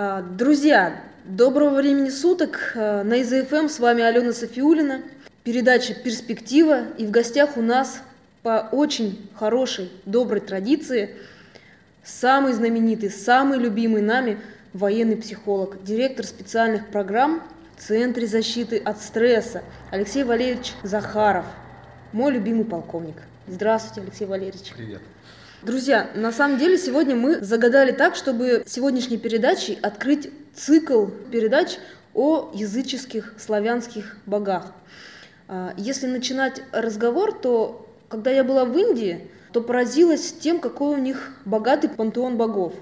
А, друзья, доброго времени суток. А, на ИЗФМ с вами Алена Софиулина. Передача «Перспектива». И в гостях у нас по очень хорошей, доброй традиции самый знаменитый, самый любимый нами военный психолог, директор специальных программ в Центре защиты от стресса Алексей Валерьевич Захаров, мой любимый полковник. Здравствуйте, Алексей Валерьевич. Привет. Друзья, на самом деле сегодня мы загадали так, чтобы сегодняшней передачей открыть цикл передач о языческих славянских богах. А, если начинать разговор, то когда я была в Индии, то поразилась тем, какой у них богатый пантеон богов.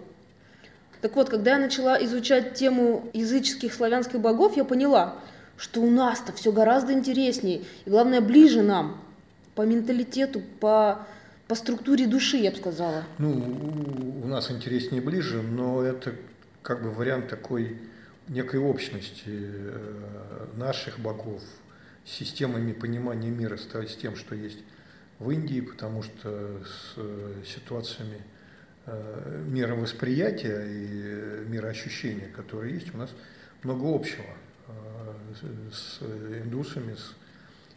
Так вот, когда я начала изучать тему языческих славянских богов, я поняла, что у нас-то все гораздо интереснее и, главное, ближе нам по менталитету, по по структуре души, я бы сказала. Ну, у нас интереснее ближе, но это как бы вариант такой некой общности э, наших богов, с системами понимания мира, с тем, что есть в Индии, потому что с э, ситуациями э, мировосприятия и мироощущения, которые есть, у нас много общего с индусами, с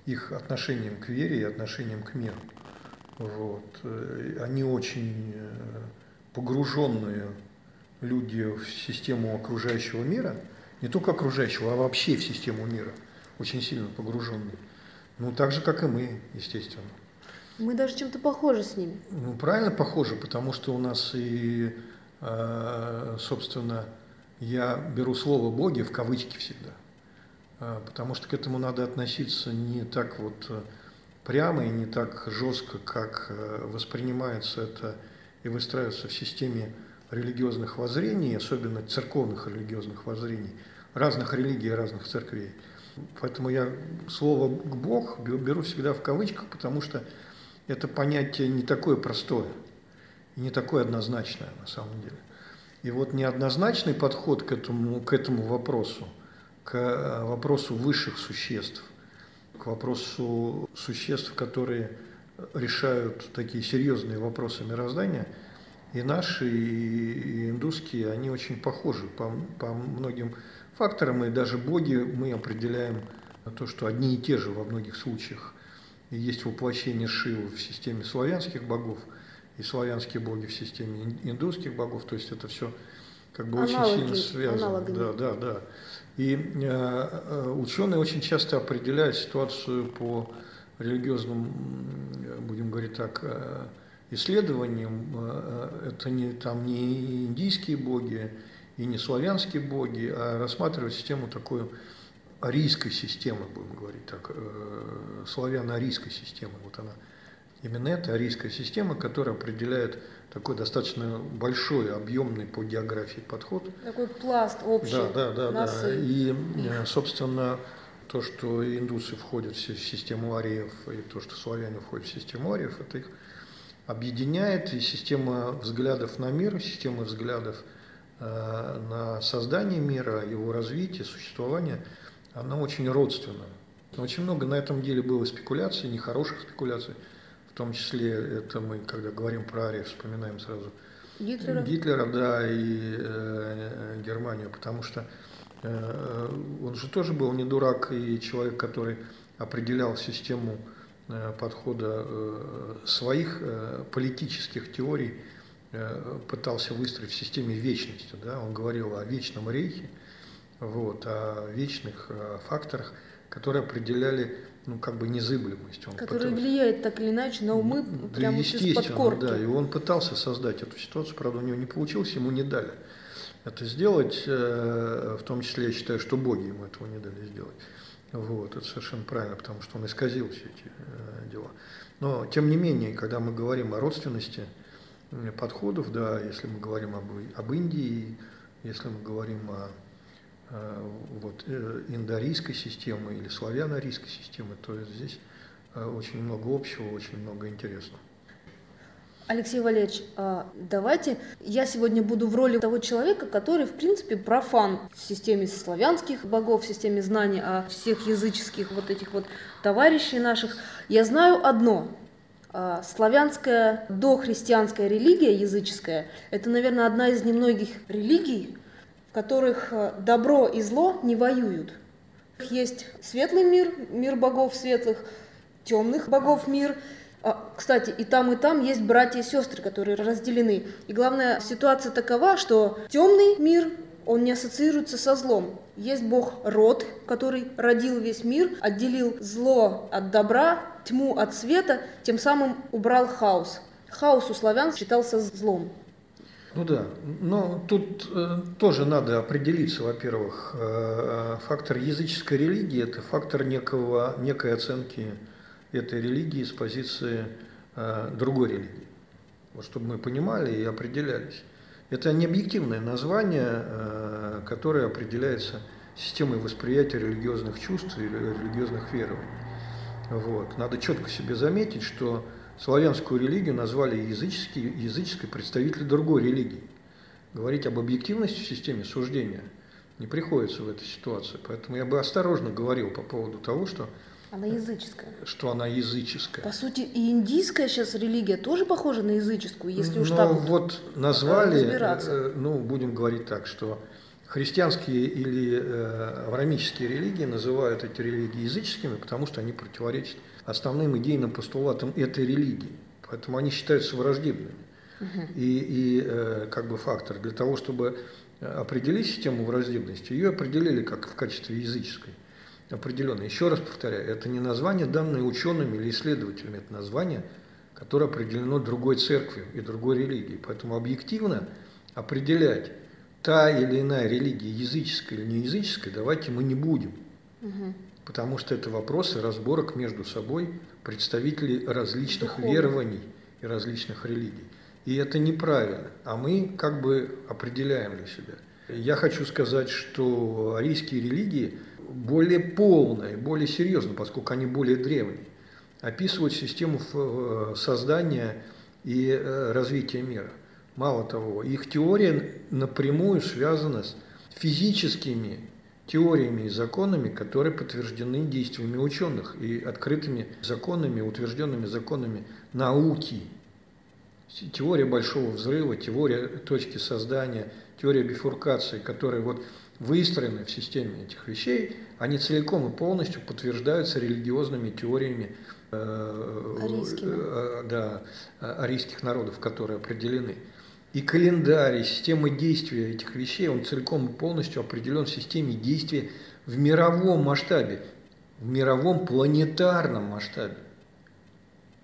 их отношением к вере и отношением к миру. Вот. Э, они очень э, погруженные люди в систему окружающего мира, не только окружающего, а вообще в систему мира, очень сильно погруженные. Ну, так же, как и мы, естественно. Мы даже чем-то похожи с ними. Ну, правильно похожи, потому что у нас и, э, собственно, я беру слово «боги» в кавычки всегда, потому что к этому надо относиться не так вот прямо и не так жестко, как э, воспринимается это и выстраивается в системе религиозных воззрений, особенно церковных религиозных воззрений, разных религий, разных церквей. Поэтому я слово «бог» беру всегда в кавычках, потому что это понятие не такое простое не такое однозначное на самом деле. И вот неоднозначный подход к этому, к этому вопросу, к э, вопросу высших существ, к вопросу существ, которые решают такие серьезные вопросы мироздания, и наши, и индусские, они очень похожи по, по многим факторам, и даже боги мы определяем то, что одни и те же во многих случаях. И есть воплощение Шивы в системе славянских богов, и славянские боги в системе индусских богов, то есть это все как бы Аналоги, очень сильно связано. Аналогами. Да, да, да. И э, э, ученые очень часто определяют ситуацию по религиозным, будем говорить так, э, исследованиям. Это не, там не индийские боги и не славянские боги, а рассматривают систему такую арийской системы, будем говорить так, славяно-арийской системы. Вот она. Именно это арийская система, которая определяет такой достаточно большой, объемный по географии подход. Такой пласт общий. Да, да, да. да. И, э, собственно, то, что индусы входят в систему ариев, и то, что славяне входят в систему ариев, это их объединяет, и система взглядов на мир, система взглядов э, на создание мира, его развитие, существование, она очень родственна. Очень много на этом деле было спекуляций, нехороших спекуляций – том числе это мы, когда говорим про Ария, вспоминаем сразу Гитлера, Гитлера да, и э, Германию, потому что э, он же тоже был не дурак и человек, который определял систему э, подхода э, своих э, политических теорий, э, пытался выстроить в системе вечности. Да? Он говорил о вечном рейхе, вот, о вечных э, факторах, которые определяли ну, как бы незыблемость. Он Который пытался... влияет так или иначе на умы да, прямо из-под корки. Да, и он пытался создать эту ситуацию, правда, у него не получилось, ему не дали это сделать, э, в том числе я считаю, что боги ему этого не дали сделать. Вот, это совершенно правильно, потому что он исказил все эти э, дела. Но, тем не менее, когда мы говорим о родственности подходов, да, если мы говорим об, об Индии, если мы говорим о вот, э, индоарийской системы или славяно-арийской системы, то здесь э, очень много общего, очень много интересного. Алексей Валерьевич, а давайте я сегодня буду в роли того человека, который, в принципе, профан в системе славянских богов, в системе знаний о всех языческих вот этих вот товарищей наших. Я знаю одно. А, славянская дохристианская религия языческая – это, наверное, одна из немногих религий, в которых э, добро и зло не воюют. Есть светлый мир, мир богов светлых, темных богов мир. А, кстати, и там, и там есть братья и сестры, которые разделены. И главная ситуация такова, что темный мир, он не ассоциируется со злом. Есть бог Род, который родил весь мир, отделил зло от добра, тьму от света, тем самым убрал хаос. Хаос у славян считался злом. Ну да, но тут э, тоже надо определиться, во-первых, э, фактор языческой религии – это фактор некого, некой оценки этой религии с позиции э, другой религии. Вот чтобы мы понимали и определялись. Это не объективное название, э, которое определяется системой восприятия религиозных чувств или религиозных верований. Вот. Надо четко себе заметить, что славянскую религию назвали языческой, языческой представители другой религии. Говорить об объективности в системе суждения не приходится в этой ситуации. Поэтому я бы осторожно говорил по поводу того, что она языческая. Что она языческая. По сути, и индийская сейчас религия тоже похожа на языческую, если уж Но так вот, вот назвали, э, ну, будем говорить так, что христианские или э, аврамические религии называют эти религии языческими, потому что они противоречат основным идейным постулатам этой религии. Поэтому они считаются враждебными. Угу. И, и э, как бы фактор для того, чтобы определить систему враждебности, ее определили как в качестве языческой определенной. Еще раз повторяю, это не название, данное учеными или исследователями, это название, которое определено другой церковью и другой религией. Поэтому объективно определять, та или иная религия языческая или не языческая, давайте мы не будем. Угу потому что это вопросы разборок между собой представителей различных Духовно. верований и различных религий. И это неправильно, а мы как бы определяем для себя. Я хочу сказать, что арийские религии более полные, более серьезно, поскольку они более древние, описывают систему э, создания и э, развития мира. Мало того, их теория напрямую связана с физическими теориями и законами, которые подтверждены действиями ученых и открытыми законами, утвержденными законами науки. Теория большого взрыва, теория точки создания, теория бифуркации, которые вот выстроены в системе этих вещей, они целиком и полностью подтверждаются религиозными теориями э, э, да, арийских народов, которые определены. И календарь, и система действия этих вещей, он целиком и полностью определен в системе действия в мировом масштабе, в мировом планетарном масштабе.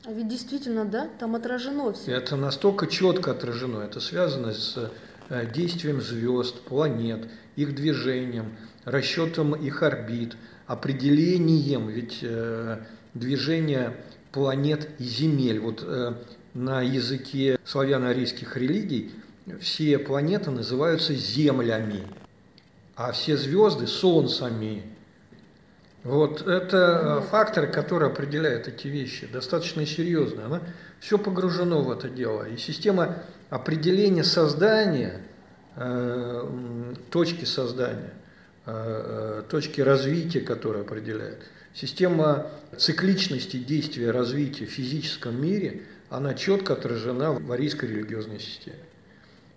А ведь действительно, да, там отражено все. Это настолько четко отражено, это связано с э, действием звезд, планет, их движением, расчетом их орбит, определением, ведь э, движение планет и земель. Вот э, на языке славяно-арийских религий все планеты называются землями, а все звезды – солнцами. Вот это э, фактор, который определяет эти вещи, достаточно серьезно. Она все погружено в это дело. И система определения создания, э, точки создания, э, точки развития, которая определяет, система цикличности действия развития в физическом мире – она четко отражена в арийской религиозной системе.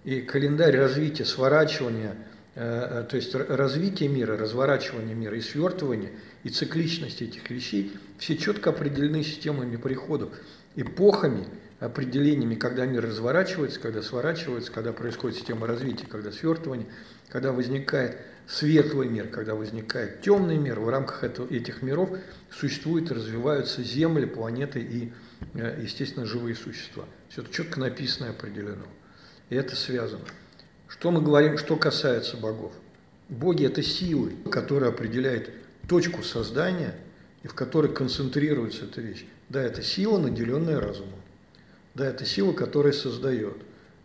И календарь развития, сворачивания, э, э, то есть развитие мира, разворачивание мира и свертывание, и цикличность этих вещей, все четко определены системами приходов, эпохами, определениями, когда мир разворачивается, когда сворачивается, когда происходит система развития, когда свертывание, когда возникает светлый мир, когда возникает темный мир, в рамках этого, этих миров существуют и развиваются Земли, планеты и Э, естественно, живые существа. Все это четко написано и определено. И это связано. Что мы говорим, что касается богов? Боги – это силы, которые определяют точку создания и в которой концентрируется эта вещь. Да, это сила, наделенная разумом. Да, это сила, которая создает.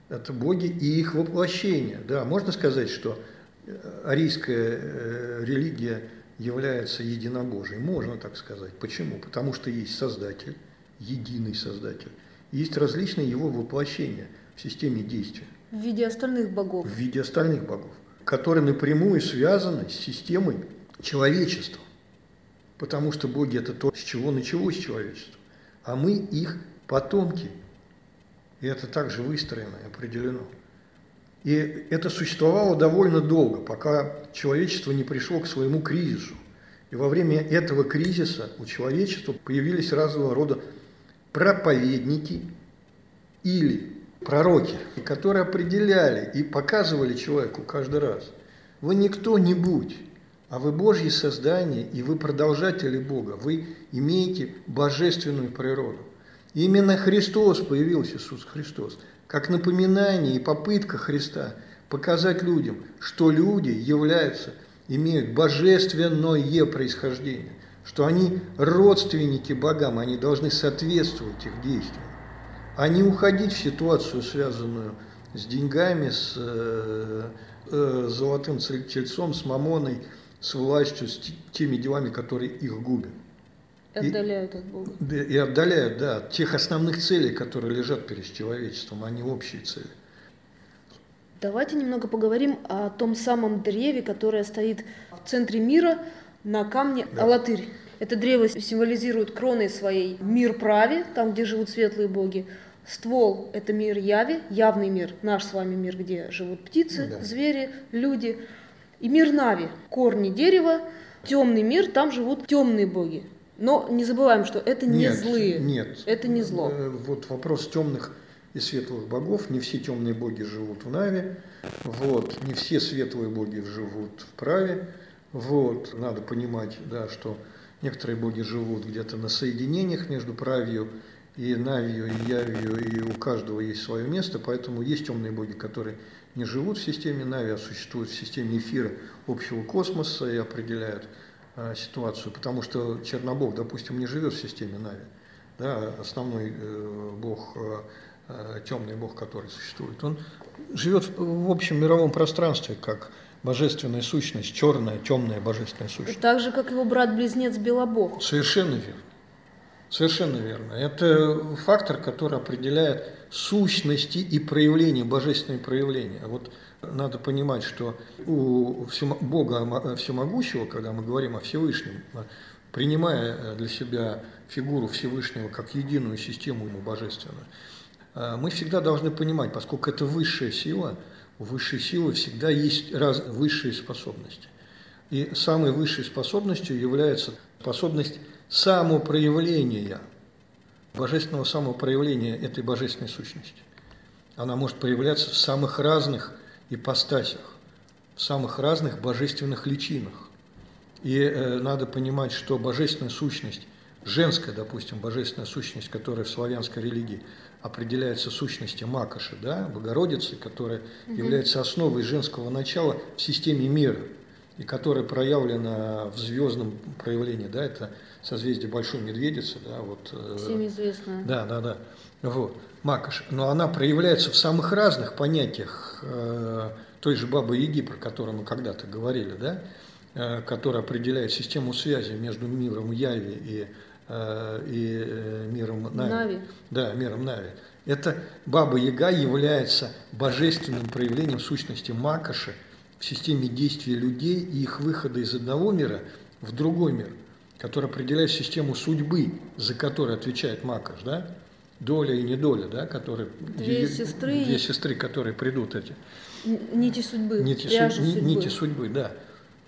Это боги и их воплощение. Да, можно сказать, что э, арийская э, религия является единобожией. Можно так сказать. Почему? Потому что есть Создатель, единый Создатель. Есть различные его воплощения в системе действия. В виде остальных богов. В виде остальных богов, которые напрямую связаны с системой человечества. Потому что боги – это то, с чего началось человечество. А мы их потомки. И это также выстроено и определено. И это существовало довольно долго, пока человечество не пришло к своему кризису. И во время этого кризиса у человечества появились разного рода проповедники или пророки, которые определяли и показывали человеку каждый раз, вы не кто-нибудь, а вы Божье создание, и вы продолжатели Бога, вы имеете божественную природу. И именно Христос появился, Иисус Христос, как напоминание и попытка Христа показать людям, что люди являются, имеют божественное происхождение, что они родственники богам, они должны соответствовать их действиям, а не уходить в ситуацию, связанную с деньгами, с э, э, золотым тельцом, с мамоной, с властью, с теми делами, которые их губят. И отдаляют от Бога. И отдаляют, да, от тех основных целей, которые лежат перед человечеством, а не общие цели. Давайте немного поговорим о том самом древе, которое стоит в центре мира на камне да. Алатырь. Это древо символизирует кроной своей мир праве, там, где живут светлые боги. Ствол – это мир яви, явный мир, наш с вами мир, где живут птицы, да. звери, люди. И мир нави – корни дерева, темный мир, там живут темные боги. Но не забываем, что это не нет, злые. Нет. Это не зло. Э, вот вопрос темных и светлых богов. Не все темные боги живут в Нави. Вот. Не все светлые боги живут в праве. Вот. Надо понимать, да, что некоторые боги живут где-то на соединениях между правью и Навью, и Явью, и у каждого есть свое место, поэтому есть темные боги, которые не живут в системе Нави, а существуют в системе эфира общего космоса и определяют э, ситуацию, потому что Чернобог, допустим, не живет в системе Нави. Да, основной э, бог, э, э темный бог, который существует, он живет в общем мировом пространстве, как божественная сущность, черная, темная божественная сущность. Так же, как его брат-близнец Белобог. Совершенно верно. Совершенно верно. Это фактор, который определяет сущности и проявления, божественные проявления. Вот надо понимать, что у Бога Всемогущего, когда мы говорим о Всевышнем, принимая для себя фигуру Всевышнего как единую систему ему божественную, мы всегда должны понимать, поскольку это высшая сила, высшей силы всегда есть раз, высшие способности. И самой высшей способностью является способность самопроявления, божественного самопроявления этой божественной сущности. Она может проявляться в самых разных ипостасях, в самых разных божественных личинах. И э, надо понимать, что божественная сущность, женская, допустим, божественная сущность, которая в славянской религии определяется сущностью Макоши, да, Богородицы, которая угу. является основой женского начала в системе мира – и которая проявлена в звездном проявлении, да, это созвездие Большой Медведицы, да, вот. Э, Всем известно. Да, да, да. Вот, Макаш. Но она проявляется в самых разных понятиях э, той же Бабы Яги, про которую мы когда-то говорили, да, э, которая определяет систему связи между миром Яви и, и э, миром Нави. Нави. Да, миром Нави. Это Баба Яга является божественным проявлением сущности Макоши, в системе действия людей и их выхода из одного мира в другой мир, который определяет систему судьбы, за которую отвечает Макаш, да? доля и недоля, да, которые две ее, сестры, две сестры, которые придут эти нити судьбы, нити, су, судьбы. нити судьбы, да.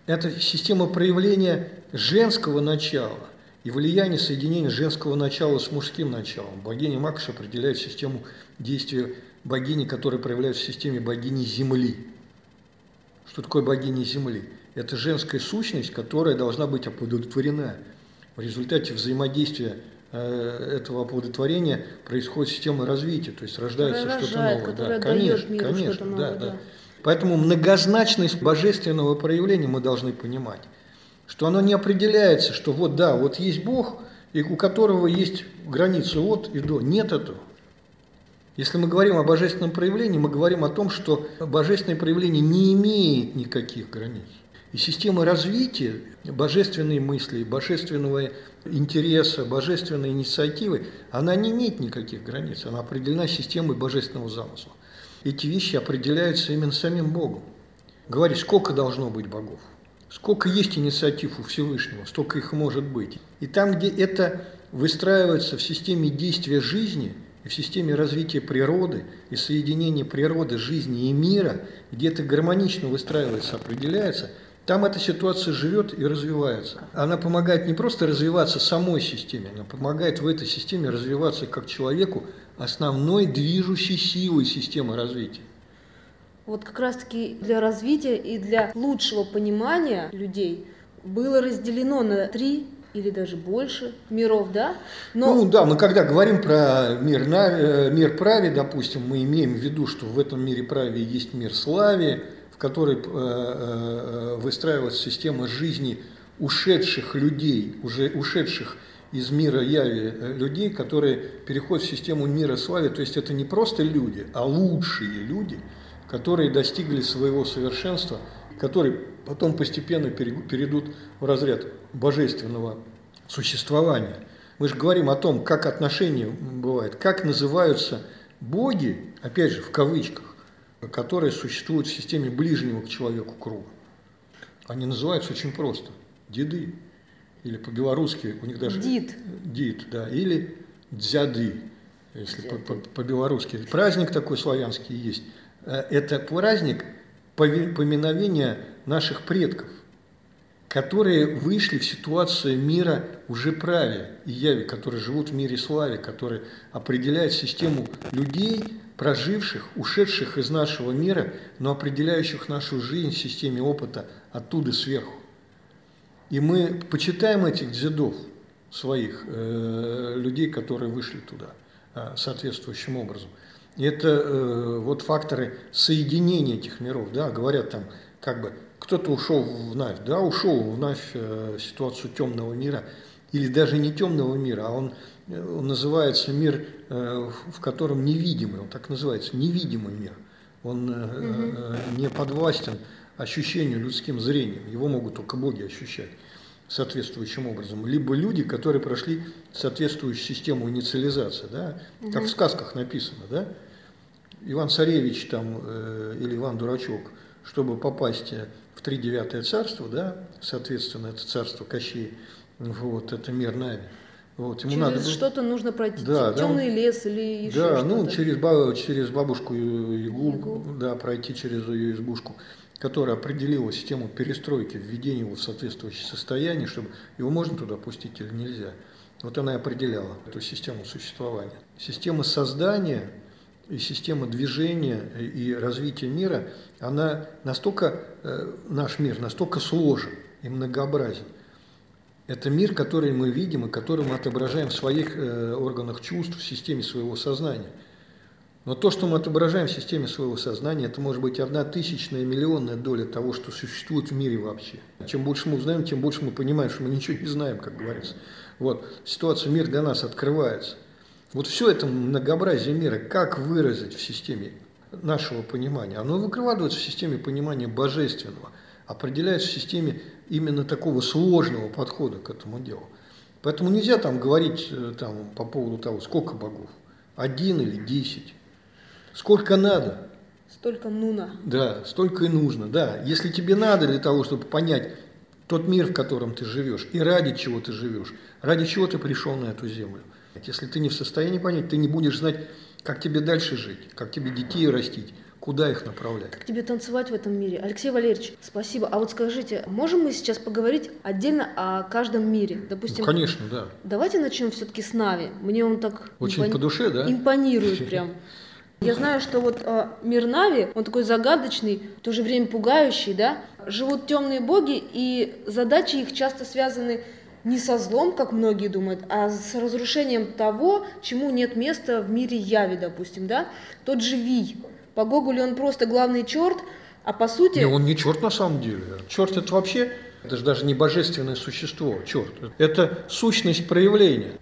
Это система проявления женского начала и влияние соединения женского начала с мужским началом. Богиня Макаш определяет систему действия богини, которая проявляется в системе богини Земли. Что такое богиня Земли? Это женская сущность, которая должна быть оплодотворена. В результате взаимодействия э, этого оплодотворения происходит система развития, то есть рождается что-то новое. Да, конечно, миру конечно, новое, да, да. Поэтому многозначность божественного проявления мы должны понимать, что оно не определяется, что вот да, вот есть Бог, и у которого есть границы от и до. Нет этого. Если мы говорим о божественном проявлении, мы говорим о том, что божественное проявление не имеет никаких границ. И система развития божественной мысли, божественного интереса, божественной инициативы, она не имеет никаких границ, она определена системой божественного замысла. Эти вещи определяются именно самим Богом. Говорит, сколько должно быть богов, сколько есть инициатив у Всевышнего, столько их может быть. И там, где это выстраивается в системе действия жизни – и в системе развития природы, и соединения природы, жизни и мира, где это гармонично выстраивается, определяется, там эта ситуация живет и развивается. Она помогает не просто развиваться самой системе, она помогает в этой системе развиваться как человеку основной движущей силой системы развития. Вот как раз-таки для развития и для лучшего понимания людей было разделено на три или даже больше миров, да? Но... Ну да, мы когда говорим про мир, на, э, мир праве, допустим, мы имеем в виду, что в этом мире праве есть мир славе, в которой э, э, выстраивается система жизни ушедших людей, уже ушедших из мира яви людей, которые переходят в систему мира славы. То есть это не просто люди, а лучшие люди, которые достигли своего совершенства, которые потом постепенно перейдут в разряд божественного существования. Мы же говорим о том, как отношения бывают, как называются боги, опять же, в кавычках, которые существуют в системе ближнего к человеку круга. Они называются очень просто. Деды. Или по-белорусски у них даже... Дид. Дид, да. Или дзяды, если по-белорусски. -по Праздник такой славянский есть. Э, это праздник поминовения наших предков, которые вышли в ситуацию мира уже праве и яви, которые живут в мире славе, которые определяют систему людей, проживших, ушедших из нашего мира, но определяющих нашу жизнь в системе опыта оттуда сверху. И мы почитаем этих дзедов своих, э, людей, которые вышли туда э, соответствующим образом. Это э, вот факторы соединения этих миров, да, говорят там, как бы кто-то ушел в Навь, да, ушел в Навь э, ситуацию темного мира, или даже не темного мира, а он, э, он называется мир, э, в котором невидимый, он так называется, невидимый мир. Он э, э, не подвластен ощущению людским зрением, его могут только боги ощущать соответствующим образом, либо люди, которые прошли соответствующую систему инициализации, да, угу. как в сказках написано, да, Иван Царевич там э, или Иван Дурачок, чтобы попасть в тридевятое царство, да, соответственно, это царство Кощей, вот, это мир Нави. Вот, ему через надо что-то нужно пройти, да, темный да, лес или еще Да, ну, через, через бабушку Ягу, Ягу, да, пройти через ее избушку, которая определила систему перестройки, введения его в соответствующее состояние, чтобы его можно туда пустить или нельзя. Вот она и определяла эту систему существования. Система создания и система движения и развития мира, она настолько, э, наш мир настолько сложен и многообразен. Это мир, который мы видим и который мы отображаем в своих э, органах чувств, в системе своего сознания. Но то, что мы отображаем в системе своего сознания, это может быть одна тысячная, миллионная доля того, что существует в мире вообще. Чем больше мы узнаем, тем больше мы понимаем, что мы ничего не знаем, как говорится. Вот, ситуация, мир для нас открывается. Вот все это многообразие мира, как выразить в системе нашего понимания? Оно выкладывается в системе понимания божественного, определяется в системе именно такого сложного подхода к этому делу. Поэтому нельзя там говорить э, там, по поводу того, сколько богов, один или десять, сколько надо. Столько нуна. Да, столько и нужно, да. Если тебе надо для того, чтобы понять тот мир, в котором ты живешь, и ради чего ты живешь, ради чего ты пришел на эту землю – если ты не в состоянии понять, ты не будешь знать, как тебе дальше жить, как тебе детей растить, куда их направлять. Как тебе танцевать в этом мире? Алексей Валерьевич, спасибо. А вот скажите, можем мы сейчас поговорить отдельно о каждом мире? Допустим, ну, конечно, да. Давайте начнем все-таки с Нави. Мне он так Очень импони... по душе, да? импонирует прям. Я знаю, что вот э, мир Нави, он такой загадочный, в то же время пугающий, да? Живут темные боги, и задачи их часто связаны не со злом, как многие думают, а с разрушением того, чему нет места в мире яви, допустим, да? Тот же Вий. По Гоголю он просто главный черт, а по сути... Не, он не черт на самом деле. Черт это вообще, это же даже не божественное существо, черт. Это сущность проявления.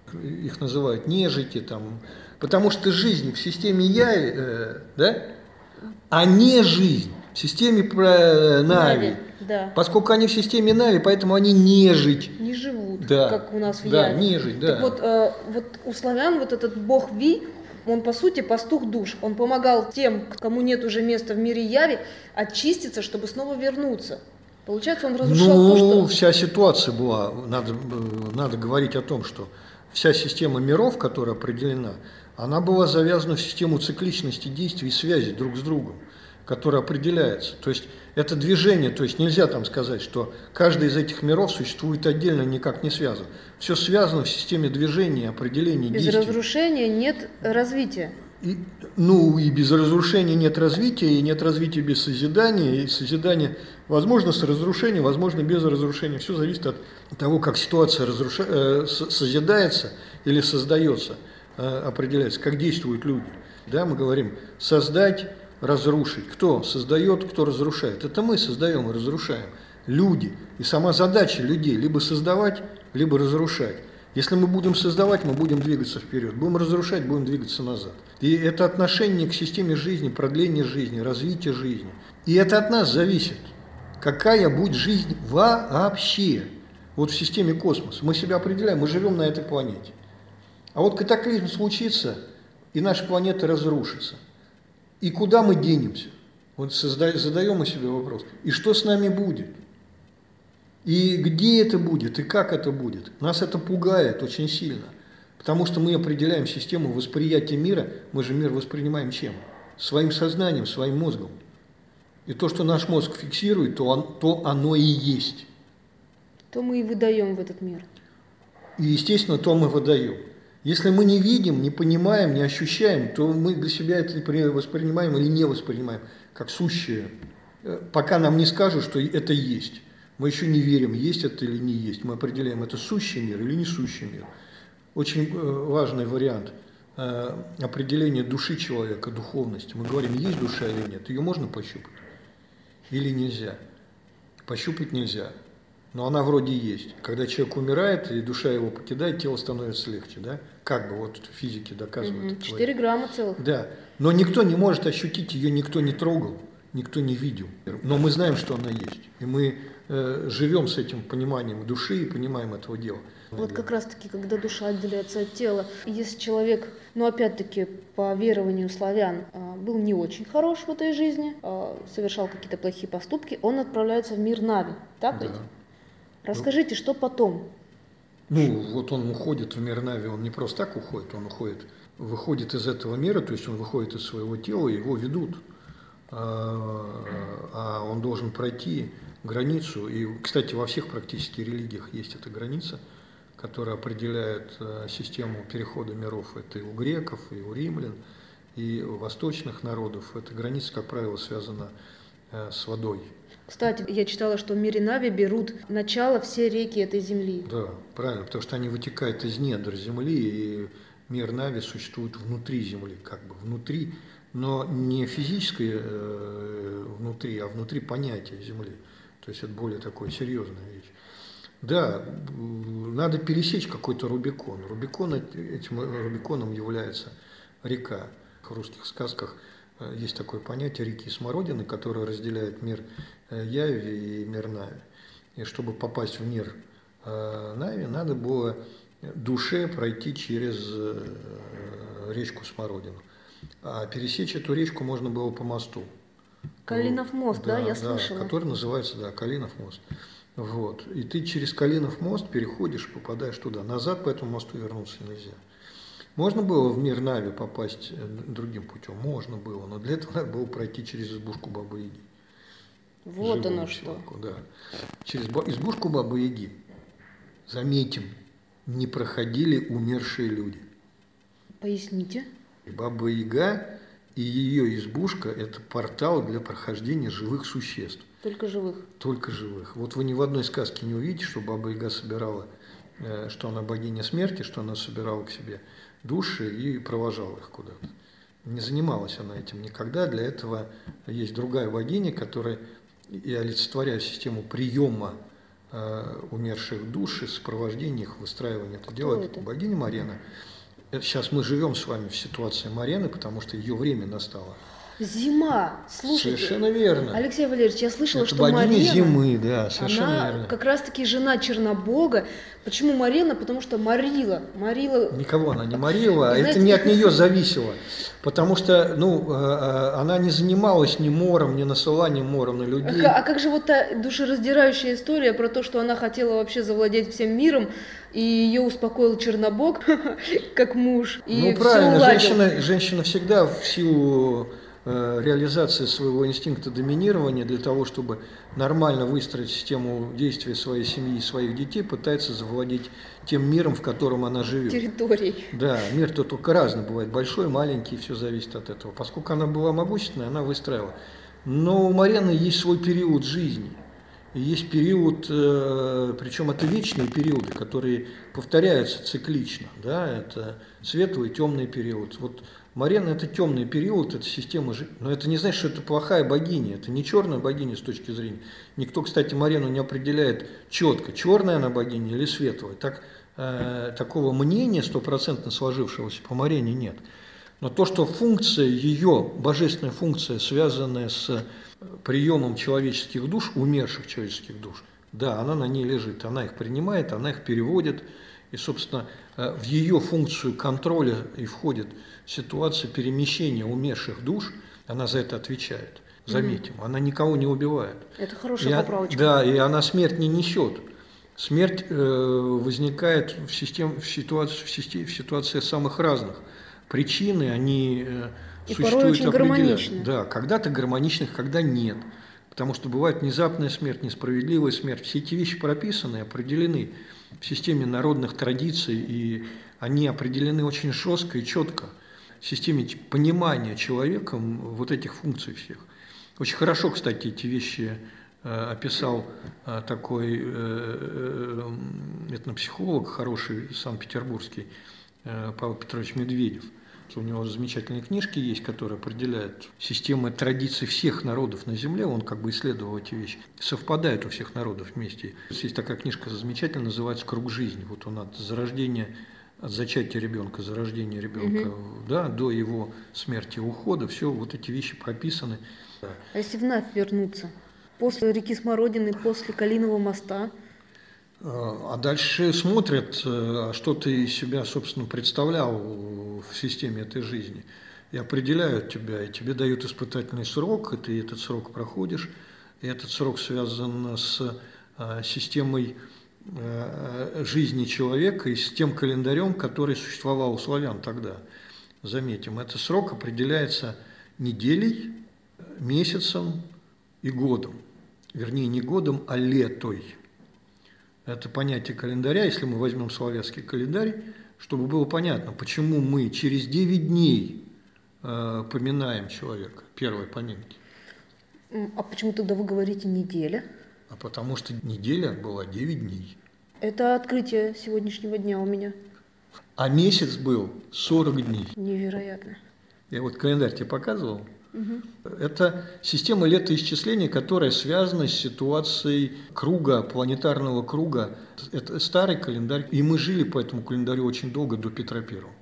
Их называют нежити там. Потому что жизнь в системе яви, э, да, а не жизнь в системе про э, Нави. Нави да. Поскольку они в системе Нави, поэтому они не жить. Не живут, да. как у нас в Да, не жить, да. Так вот, э, вот у славян вот этот бог Ви, он по сути пастух душ. Он помогал тем, кому нет уже места в мире Яви, очиститься, чтобы снова вернуться. Получается, он разрушал ну, то, что... вся ситуация была, надо, надо говорить о том, что вся система миров, которая определена, она была завязана в систему цикличности действий и связи друг с другом, которая определяется. То есть это движение, то есть нельзя там сказать, что каждый из этих миров существует отдельно, никак не связан. Все связано в системе движения, определения Без действий. разрушения нет развития. И, ну и без разрушения нет развития, и нет развития без созидания, и созидание возможно с разрушением, возможно без разрушения. Все зависит от того, как ситуация разруша... э, созидается или создается, э, определяется, как действуют люди. Да, мы говорим создать, разрушить. Кто создает, кто разрушает. Это мы создаем и разрушаем. Люди. И сама задача людей либо создавать, либо разрушать. Если мы будем создавать, мы будем двигаться вперед. Будем разрушать, будем двигаться назад. И это отношение к системе жизни, продление жизни, развитие жизни. И это от нас зависит, какая будет жизнь вообще. Вот в системе космоса. Мы себя определяем, мы живем на этой планете. А вот катаклизм случится, и наша планета разрушится. И куда мы денемся? Вот задаем мы себе вопрос. И что с нами будет? И где это будет, и как это будет. Нас это пугает очень сильно. Потому что мы определяем систему восприятия мира, мы же мир воспринимаем чем? Своим сознанием, своим мозгом. И то, что наш мозг фиксирует, то, он, то оно и есть. То мы и выдаем в этот мир. И, естественно, то мы выдаем. Если мы не видим, не понимаем, не ощущаем, то мы для себя это воспринимаем или не воспринимаем, как сущее, э, пока нам не скажут, что это есть. Мы еще не верим, есть это или не есть. Мы определяем, это сущий мир или не сущий мир. Очень э, важный вариант э, определения души человека, духовности. Мы говорим, есть душа или нет. Ее можно пощупать или нельзя? Пощупать нельзя, но она вроде есть. Когда человек умирает и душа его покидает, тело становится легче, да? Как бы вот физики доказывают. Угу. 4 грамма целых. Да, но никто не может ощутить, ее никто не трогал, никто не видел. Но мы знаем, что она есть, и мы э, живем с этим пониманием души и понимаем этого дела. Вот как раз-таки, когда душа отделяется от тела, если человек, ну опять-таки, по верованию славян, а, был не очень хорош в этой жизни, а, совершал какие-то плохие поступки, он отправляется в мир Нави, так Да. ведь? Расскажите, что потом? Ну, вот он уходит в мир Нави, он не просто так уходит, он уходит, выходит из этого мира, то есть он выходит из своего тела, его ведут. А а он должен пройти границу, и, кстати, во всех практически религиях есть эта граница, которая определяет э, систему перехода миров. Это и у греков, и у римлян, и у восточных народов. Эта граница, как правило, связана э, с водой. Кстати, я читала, что в мире Нави берут начало все реки этой земли. Да, правильно, потому что они вытекают из недр Земли, и мир Нави существует внутри Земли, как бы внутри, но не физическое э, внутри, а внутри понятия Земли. То есть это более такое серьезная вещь. Да, надо пересечь какой-то Рубикон. Рубикон, этим Рубиконом является река. В русских сказках э, есть такое понятие реки Смородины, которое разделяет мир э, Яви и мир Нави. И чтобы попасть в мир э, Нави, надо было душе пройти через речку Смородину. А пересечь эту речку можно было по мосту. Калинов мост, да, я да, слышала. который называется, да, Калинов мост. Вот. И ты через Калинов мост переходишь, попадаешь туда. Назад по этому мосту вернуться нельзя. Можно было в мир Нави попасть э, другим путем? Можно было, но для этого надо было пройти через избушку Бабы Яги. Вот Живому оно что. человеку, Да. Через избушку Бабы Яги, заметим, не проходили умершие люди. Поясните. И Баба Яга и ее избушка – это портал для прохождения живых существ. Только живых. Только живых. Вот вы ни в одной сказке не увидите, что Баба Яга собирала, э, что она богиня смерти, что она собирала к себе души и провожала их куда-то. Не занималась она этим никогда. Для этого есть другая богиня, которая и олицетворяет систему приема э, умерших душ и сопровождения их, выстраивания это делает это? богиня Марена. Э, Сейчас мы живем с вами в ситуации Марены, потому что ее время настало. Зима. Слушайте. Совершенно верно. Алексей Валерьевич, я слышала, Это что Марина, зимы, да, совершенно она верно. как раз-таки жена Чернобога. Почему Марина? Потому что Марила. Марила Никого она не морила, а И это знаете- не от нее зависело. Потому что, ну, э, э, она не занималась ни мором, ни насыланием мором на А людей. ка- А как же вот та душераздирающая история про то, что она хотела вообще завладеть всем миром, и ее успокоил Чернобог, как муж, и ну, правильно, женщина, женщина всегда в силу реализации своего инстинкта доминирования для того, чтобы нормально выстроить систему действия своей семьи и своих детей, пытается завладеть тем миром, в котором она живет. территорий. Да, мир-то только разный бывает, большой, маленький, все зависит от этого. Поскольку она была могущественной, она выстраивала. Но у Марены есть свой период жизни. И есть период, э, причем это вечные периоды, которые повторяются циклично. Да? Это светлый и темный период. Вот Марена это темный период, это система жизни. Но это не значит, что это плохая богиня, это не черная богиня с точки зрения. Никто, кстати, Марену не определяет четко, черная она богиня или светлая. Так, э, такого мнения стопроцентно сложившегося по Марене нет. Но то, что функция ее, божественная функция, связанная с приемом человеческих душ, умерших человеческих душ, да, она на ней лежит, она их принимает, она их переводит, и, собственно, э, в ее функцию контроля и входит ситуация перемещения умерших душ, она за это отвечает. Заметим, она никого не убивает. Это И хорошая о- поправочка. Да, и она смерть не несет. Смерть э, возникает в, систем, в, ситуации, в, систе- в ситуациях самых разных. Причины, они э, И порой существуют очень определенно. гармоничны. Да, когда-то гармоничных, когда нет. Потому что бывает внезапная смерть, несправедливая смерть. Все эти вещи прописаны, определены в системе народных традиций, и они определены очень жестко и четко системе понимания человеком вот этих функций всех. Очень хорошо, кстати, эти вещи э, описал э, такой э, этнопсихолог хороший, санкт-петербургский, Павел Петрович Медведев. У него замечательные книжки есть, которые определяют системы традиций всех народов на Земле. Он как бы исследовал эти вещи. Совпадают у всех народов вместе. Есть такая книжка замечательная, называется «Круг жизни». Вот он от зарождения, от зачатия ребенка, зарождения ребенка, да, до его смерти ухода, все вот эти вещи прописаны. А если вновь вернуться? После реки Смородины, после Калинового моста, А дальше смотрят, э, а что ты из себя, собственно, представлял в системе этой жизни. И определяют тебя, и тебе дают испытательный срок, и ты этот срок проходишь. И этот срок связан с э, системой жизни человека и с тем календарем, который существовал у славян тогда. Заметим, этот срок определяется неделей, месяцем и годом. Вернее, не годом, а летой. Это понятие календаря, если мы возьмем славянский календарь, чтобы было понятно, почему мы через 9 дней э, поминаем человека, первой поминки. А почему тогда вы говорите неделя? А потому что неделя была 9 дней. Это открытие сегодняшнего дня у меня. А месяц был 40 дней. Невероятно. Я вот календарь тебе показывал. Это система летоисчисления, которая связана с ситуацией круга, планетарного круга. Это старый календарь, и мы жили по этому календарю очень долго, до Петра Первого.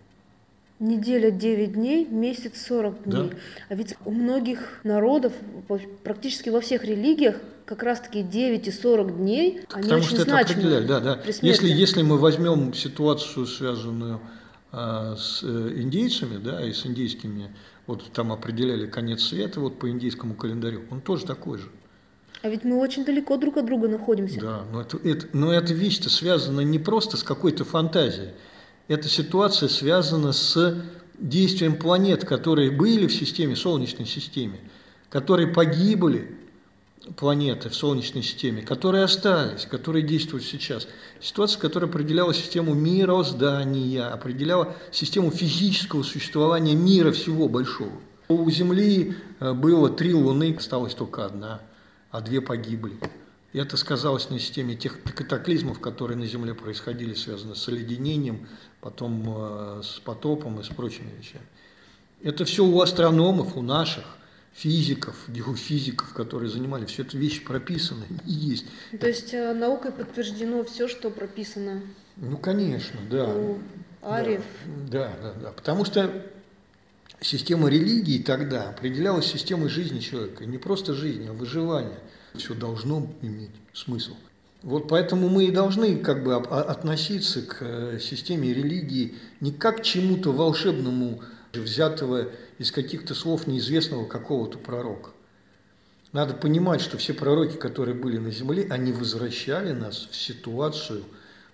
Неделя 9 дней, месяц 40 дней. Да. А ведь у многих народов, практически во всех религиях, как раз-таки 9 и 40 дней, они Потому очень что это значимы определяет, да, да. Если, если мы возьмем ситуацию, связанную а, с э, индейцами, да, и с индейскими, вот там определяли конец света вот по индейскому календарю, он тоже такой же. А ведь мы очень далеко друг от друга находимся. Да, но, это, это- но эта вещь-то связана не просто с какой-то фантазией. Эта ситуация связана с действием планет, которые были в системе, Солнечной системе, которые погибли, планеты в Солнечной системе, которые остались, которые действуют сейчас. Ситуация, которая определяла систему мироздания, определяла систему физического существования мира всего большого. У Земли э, было три Луны, осталась только одна, а две погибли. И это сказалось на системе тех катаклизмов, которые на Земле происходили, связанные с оледенением, потом э, с потопом и с прочими вещами. Это все у астрономов, у наших физиков, геофизиков, которые занимались, все это вещи прописаны и есть. То есть э, наукой подтверждено все, что прописано Ну, конечно, да. у ариев. Да, да, да. Потому что система религии тогда определялась системой жизни человека. Не просто жизни, а выживания. Все должно иметь смысл. Вот поэтому мы и должны как бы относиться к э, системе религии не как к чему-то волшебному, взятого из каких-то слов неизвестного какого-то пророка. Надо понимать, что все пророки, которые были на земле, они возвращали нас в ситуацию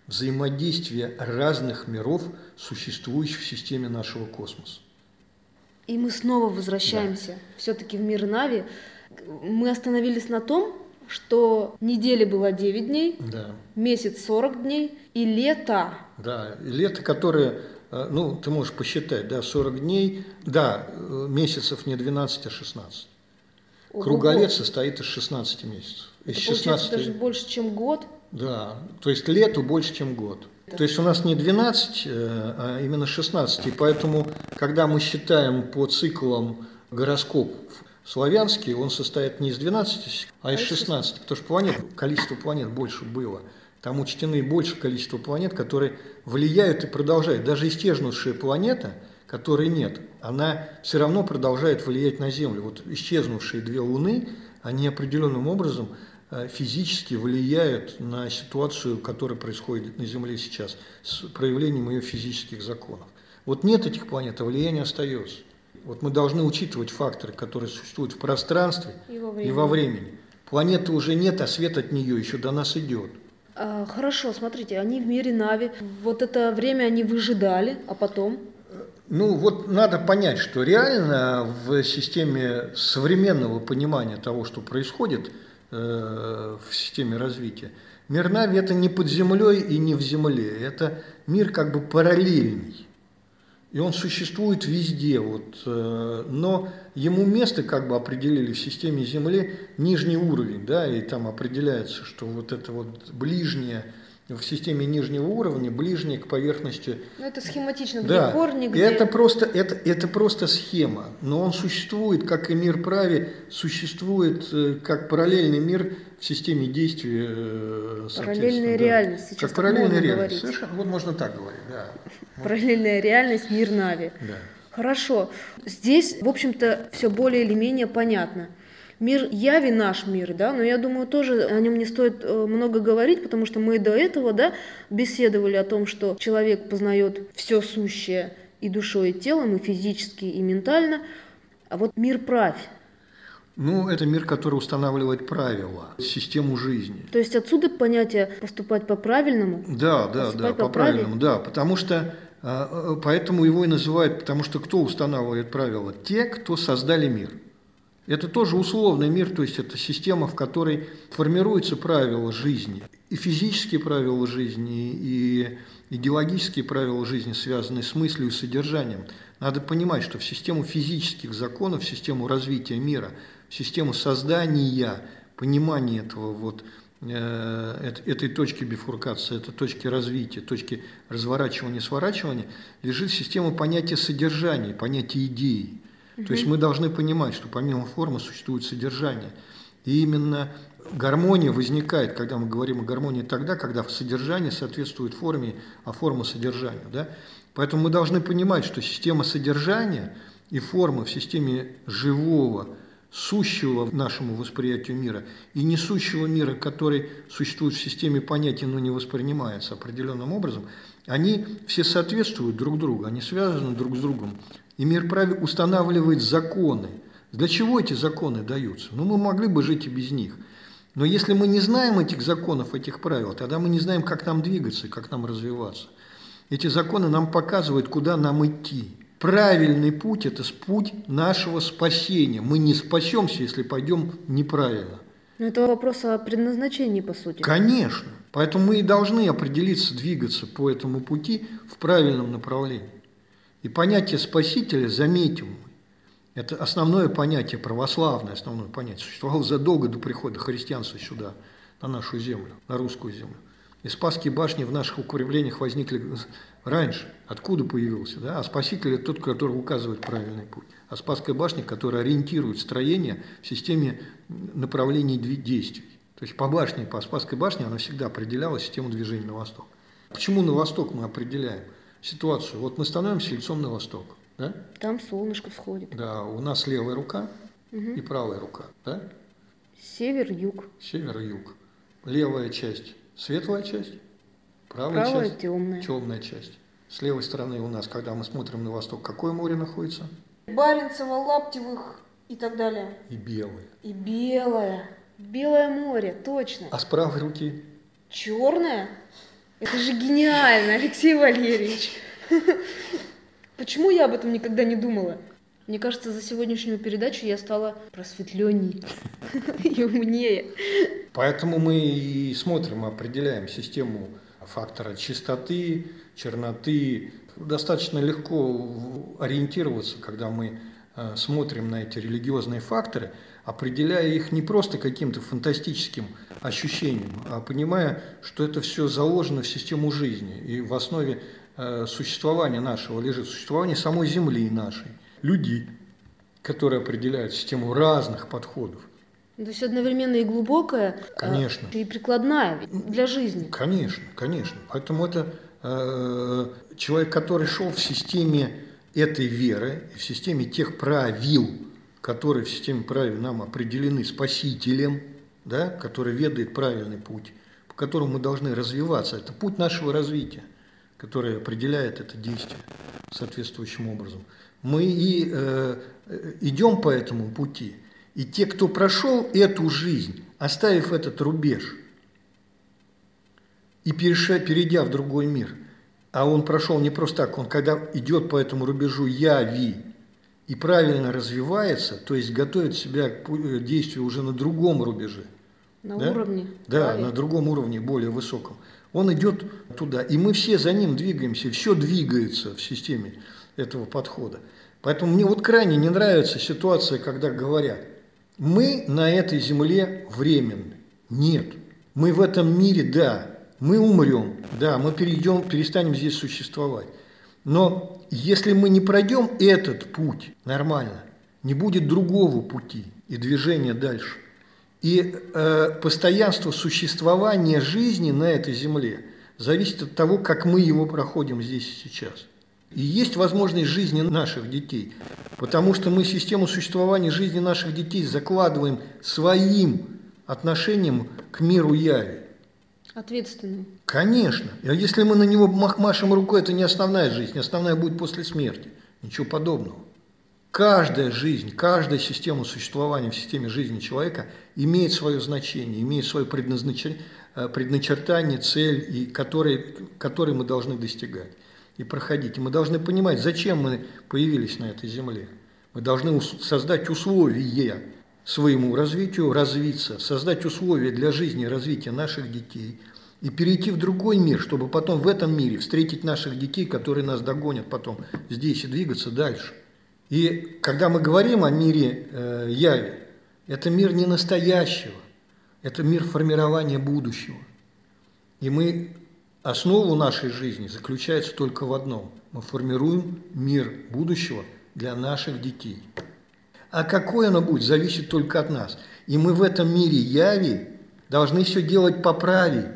взаимодействия разных миров, существующих в системе нашего космоса. И мы снова возвращаемся да. все-таки в мир Нави. Мы остановились на том, что недели было 9 дней, да. месяц 40 дней и лето. Да, лето, которое, ну, ты можешь посчитать, да, 40 дней, да, э, месяцев не 12, а 16. Ого. Круголет состоит из 16 месяцев. Из Это 16... даже больше, чем год. Да, то есть лету больше, чем год. То есть у нас не 12, э, а именно 16. И поэтому, когда мы считаем по циклам гороскоп славянский, он состоит не из 12, а из 16. Потому что планет, количество планет больше было. Там учтены больше количество планет, которые влияют и продолжают. Даже исчезнувшая планета, которой нет, она все равно продолжает влиять на Землю. Вот исчезнувшие две Луны, они определенным образом Э, физически влияют на ситуацию, которая происходит на Земле сейчас, с проявлением ее физических законов. Вот нет этих планет, а влияние остается. Вот мы должны учитывать факторы, которые существуют в пространстве и во времени. И во времени. Планеты уже нет, а свет от нее еще до нас идет. А, хорошо, смотрите, они в мире Нави. Вот это время они выжидали, а потом? Ну вот надо понять, что реально в системе современного понимания того, что происходит – Э, в системе развития. Мир Нави – это не под землей и не в земле, это мир как бы параллельный. И он существует везде, вот, э, но ему место как бы определили в системе Земли нижний уровень, да, и там определяется, что вот это вот ближнее – в системе нижнего уровня, ближнее к поверхности. Ну, это схематично, где да. корни, где... Это просто, это, это просто схема, но он существует, как и мир праве, существует э, как параллельный мир в системе действия. Э, параллельная да. реальность. Сейчас как параллельная реальность. Совершенно, вот можно так говорить, да. Параллельная реальность, мир Нави. Да. Хорошо. Здесь, в общем-то, все более или менее понятно. Мир Яви наш мир, да, но я думаю, тоже о нем не стоит э, много говорить, потому что мы до этого, да, беседовали о том, что человек познает все сущее и душой, и телом, и физически, и ментально. А вот мир правь, ну, это мир, который устанавливает правила, систему жизни. То есть отсюда понятие поступать по-правильному? Да, да, да, по-правильному, по да, потому что поэтому его и называют, потому что кто устанавливает правила? Те, кто создали мир. Это тоже условный мир, то есть это система, в которой формируются правила жизни. И физические правила жизни, и идеологические правила жизни, связанные с мыслью и содержанием. Надо понимать, что в систему физических законов, в систему развития мира, в систему создания, понимания этого вот, э, этой точки бифуркации, этой точки развития, точки разворачивания, сворачивания, лежит система понятия содержания, понятия идеи. То есть мы должны понимать, что помимо формы существует содержание. И именно гармония возникает, когда мы говорим о гармонии тогда, когда содержание соответствует форме, а форма содержанию. Да? Поэтому мы должны понимать, что система содержания и формы в системе живого, сущего нашему восприятию мира и несущего мира, который существует в системе понятий, но не воспринимается определенным образом, они все соответствуют друг другу, они связаны друг с другом и мир праве устанавливает законы. Для чего эти законы даются? Ну, мы могли бы жить и без них. Но если мы не знаем этих законов, этих правил, тогда мы не знаем, как нам двигаться, как нам развиваться. Эти законы нам показывают, куда нам идти. Правильный путь – это путь нашего спасения. Мы не спасемся, если пойдем неправильно. Но это вопрос о предназначении, по сути. Конечно. Поэтому мы и должны определиться, двигаться по этому пути в правильном направлении. И понятие спасителя, заметим, это основное понятие, православное основное понятие, существовало задолго до прихода христианства сюда, на нашу землю, на русскую землю. И Спасские башни в наших укреплениях возникли раньше. Откуда появился? Да? А Спаситель – это тот, который указывает правильный путь. А Спасская башня, которая ориентирует строение в системе направлений действий. То есть по башне, по Спасской башне она всегда определяла систему движения на восток. Почему на восток мы определяем? ситуацию. Вот мы становимся лицом на восток. да? Там солнышко всходит. Да, у нас левая рука Мгм. и правая рука, да? Север-юг. Север и юг. Левая часть – светлая часть, правая, Правая часть темная. – темная часть. С левой стороны у нас, когда мы смотрим на восток, какое море находится? Баренцево, Лаптевых и так далее. И белое. И белое. Белое море, точно. А с правой руки Черное? Это же гениально, Алексей Валерьевич. Почему я об этом никогда не думала? Мне кажется, за сегодняшнюю передачу я стала просветленней и умнее. Поэтому мы и смотрим, определяем систему фактора чистоты, черноты. Достаточно легко ориентироваться, когда мы э, смотрим на эти религиозные факторы, определяя их не просто каким-то фантастическим ощущением, а понимая, что это все заложено в систему жизни. И в основе э, существования нашего лежит существование самой Земли нашей, людей, которые определяют систему разных подходов. То есть одновременно и глубокая, а, Конечно. и прикладная для жизни. Конечно, конечно. Поэтому это э, человек, который шел в системе этой веры, в системе тех правил, которые в системе правил нам определены Спасителем, да, который ведает правильный путь, по которому мы должны развиваться. Это путь нашего развития, который определяет это действие соответствующим образом. Мы и э, идем по этому пути. И те, кто прошел эту жизнь, оставив этот рубеж, и перейдя в другой мир, а он прошел не просто так, он когда идет по этому рубежу яви и правильно развивается, то есть готовит себя к э, действию уже на другом рубеже, На да? уровне. да, правил. на другом уровне, более высоком, он идет туда, и мы все за ним двигаемся, все двигается в системе этого подхода. Поэтому мне вот крайне не нравится ситуация, когда говорят, мы на этой земле временны. Нет, мы в этом мире, да, мы умрем, да, мы перейдем, перестанем здесь существовать. Но если мы не пройдем этот путь нормально, не будет другого пути и движения дальше. И э, постоянство существования жизни на этой земле зависит от того, как мы его проходим здесь и сейчас. И есть возможность жизни наших детей, потому что мы систему существования жизни наших детей закладываем своим отношением к миру яви. Ответственным. Конечно. А если мы на него машем рукой, это не основная жизнь, основная будет после смерти. Ничего подобного. Каждая жизнь, каждая система существования в системе жизни человека имеет свое значение, имеет свое предназначение, э, предначертание, цель, и который, который мы должны достигать и проходить. И мы должны понимать, зачем мы появились на этой земле. Мы должны создать условия своему развитию, развиться, создать условия для жизни и развития наших детей и перейти в другой мир, чтобы потом в этом мире встретить наших детей, которые нас догонят потом здесь и двигаться дальше. И когда мы говорим о мире э, яви, это мир не настоящего, это мир формирования будущего. И мы, основу нашей жизни заключается только в одном. Мы формируем мир будущего для наших детей. А какое оно будет, зависит только от нас. И мы в этом мире яви должны все делать по праве,